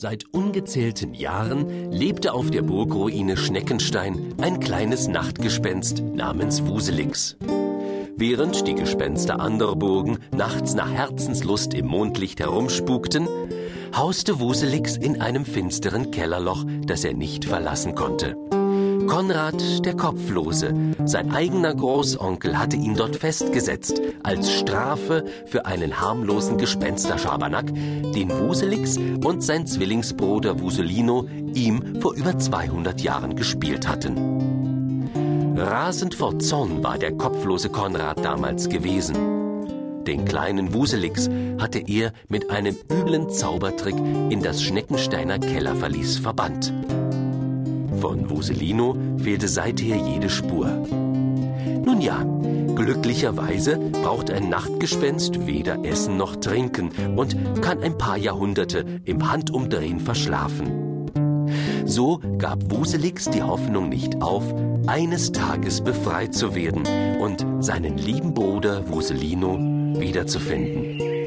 Seit ungezählten Jahren lebte auf der Burgruine Schneckenstein ein kleines Nachtgespenst namens Wuselix. Während die Gespenster anderer Burgen nachts nach Herzenslust im Mondlicht herumspukten, hauste Wuselix in einem finsteren Kellerloch, das er nicht verlassen konnte. Konrad der Kopflose, sein eigener Großonkel, hatte ihn dort festgesetzt, als Strafe für einen harmlosen Gespensterschabernack, den Wuselix und sein Zwillingsbruder Wuselino ihm vor über 200 Jahren gespielt hatten. Rasend vor Zorn war der kopflose Konrad damals gewesen. Den kleinen Wuselix hatte er mit einem üblen Zaubertrick in das Schneckensteiner Kellerverlies verbannt. Von Voselino fehlte seither jede Spur. Nun ja, glücklicherweise braucht ein Nachtgespenst weder Essen noch Trinken und kann ein paar Jahrhunderte im Handumdrehen verschlafen. So gab Wuselix die Hoffnung nicht auf, eines Tages befreit zu werden und seinen lieben Bruder Wuselino wiederzufinden.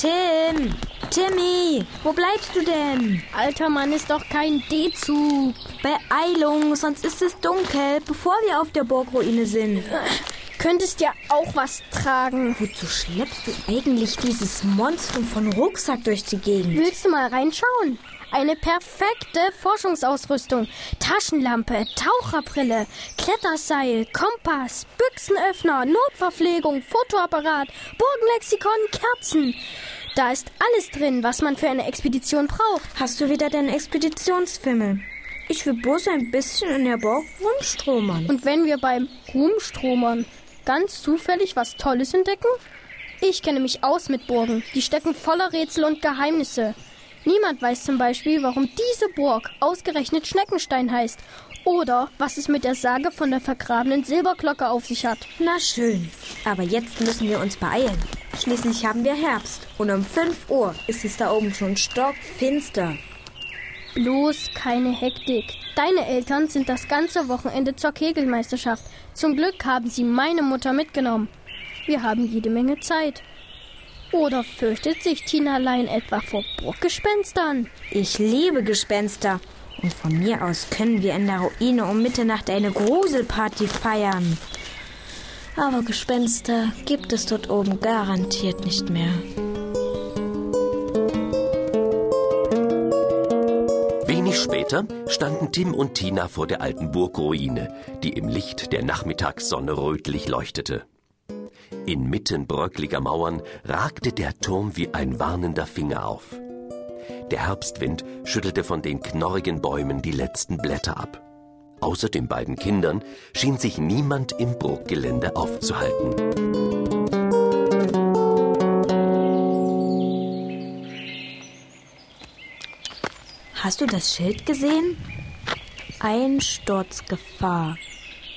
Tim! Timmy! Wo bleibst du denn? Alter Mann ist doch kein D-Zug. Beeilung, sonst ist es dunkel, bevor wir auf der Burgruine sind. Könntest ja auch was tragen. Wozu schleppst du eigentlich dieses Monstrum von Rucksack durch die Gegend? Willst du mal reinschauen? Eine perfekte Forschungsausrüstung. Taschenlampe, Taucherbrille, Kletterseil, Kompass, Büchsenöffner, Notverpflegung, Fotoapparat, Burgenlexikon, Kerzen. Da ist alles drin, was man für eine Expedition braucht. Hast du wieder deinen Expeditionsfimmel? Ich will bloß ein bisschen in der Burg rumstromern. Und wenn wir beim Rumstromern ganz zufällig was Tolles entdecken? Ich kenne mich aus mit Burgen. Die stecken voller Rätsel und Geheimnisse. Niemand weiß zum Beispiel, warum diese Burg ausgerechnet Schneckenstein heißt oder was es mit der Sage von der vergrabenen Silberglocke auf sich hat. Na schön, aber jetzt müssen wir uns beeilen. Schließlich haben wir Herbst und um 5 Uhr ist es da oben schon stockfinster. Bloß keine Hektik. Deine Eltern sind das ganze Wochenende zur Kegelmeisterschaft. Zum Glück haben sie meine Mutter mitgenommen. Wir haben jede Menge Zeit. Oder fürchtet sich Tina allein etwa vor Burggespenstern? Ich liebe Gespenster. Und von mir aus können wir in der Ruine um Mitternacht eine Gruselparty feiern. Aber Gespenster gibt es dort oben garantiert nicht mehr. Später standen Tim und Tina vor der alten Burgruine, die im Licht der Nachmittagssonne rötlich leuchtete. Inmitten bröckliger Mauern ragte der Turm wie ein warnender Finger auf. Der Herbstwind schüttelte von den knorrigen Bäumen die letzten Blätter ab. Außer den beiden Kindern schien sich niemand im Burggelände aufzuhalten. Hast du das Schild gesehen? Einsturzgefahr.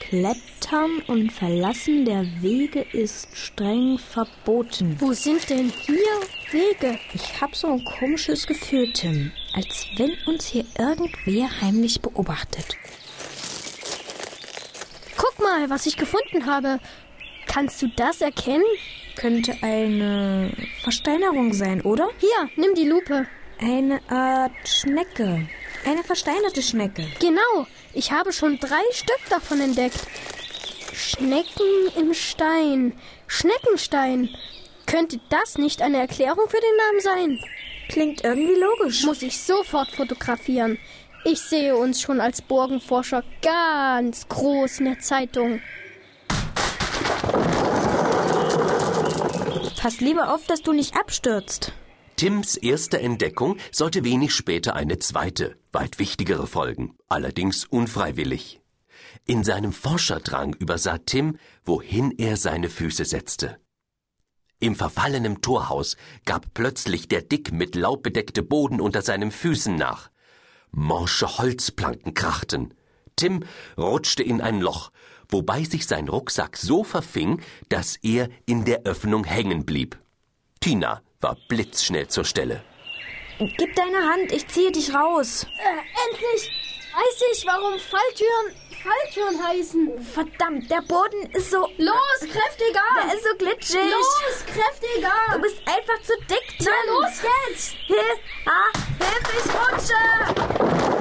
Klettern und Verlassen der Wege ist streng verboten. Wo sind denn hier Wege? Ich hab so ein komisches Gefühl, Tim. Als wenn uns hier irgendwer heimlich beobachtet. Guck mal, was ich gefunden habe. Kannst du das erkennen? Könnte eine Versteinerung sein, oder? Hier, nimm die Lupe. Eine Art Schnecke. Eine versteinerte Schnecke. Genau, ich habe schon drei Stück davon entdeckt. Schnecken im Stein. Schneckenstein. Könnte das nicht eine Erklärung für den Namen sein? Klingt irgendwie logisch. Muss ich sofort fotografieren. Ich sehe uns schon als Burgenforscher ganz groß in der Zeitung. Pass lieber auf, dass du nicht abstürzt. Tims erste Entdeckung sollte wenig später eine zweite, weit wichtigere folgen, allerdings unfreiwillig. In seinem Forscherdrang übersah Tim, wohin er seine Füße setzte. Im verfallenen Torhaus gab plötzlich der dick mit Laub bedeckte Boden unter seinen Füßen nach. Morsche Holzplanken krachten. Tim rutschte in ein Loch, wobei sich sein Rucksack so verfing, dass er in der Öffnung hängen blieb. Tina war blitzschnell zur Stelle. Gib deine Hand, ich ziehe dich raus. Äh, endlich weiß ich, warum Falltüren Falltüren heißen. Verdammt, der Boden ist so. Los, kräftiger! Der ist so glitschig. Los, kräftiger! Du bist einfach zu dick, Na Tim. los jetzt! Hilf, ah, Hilfe, ich rutsche.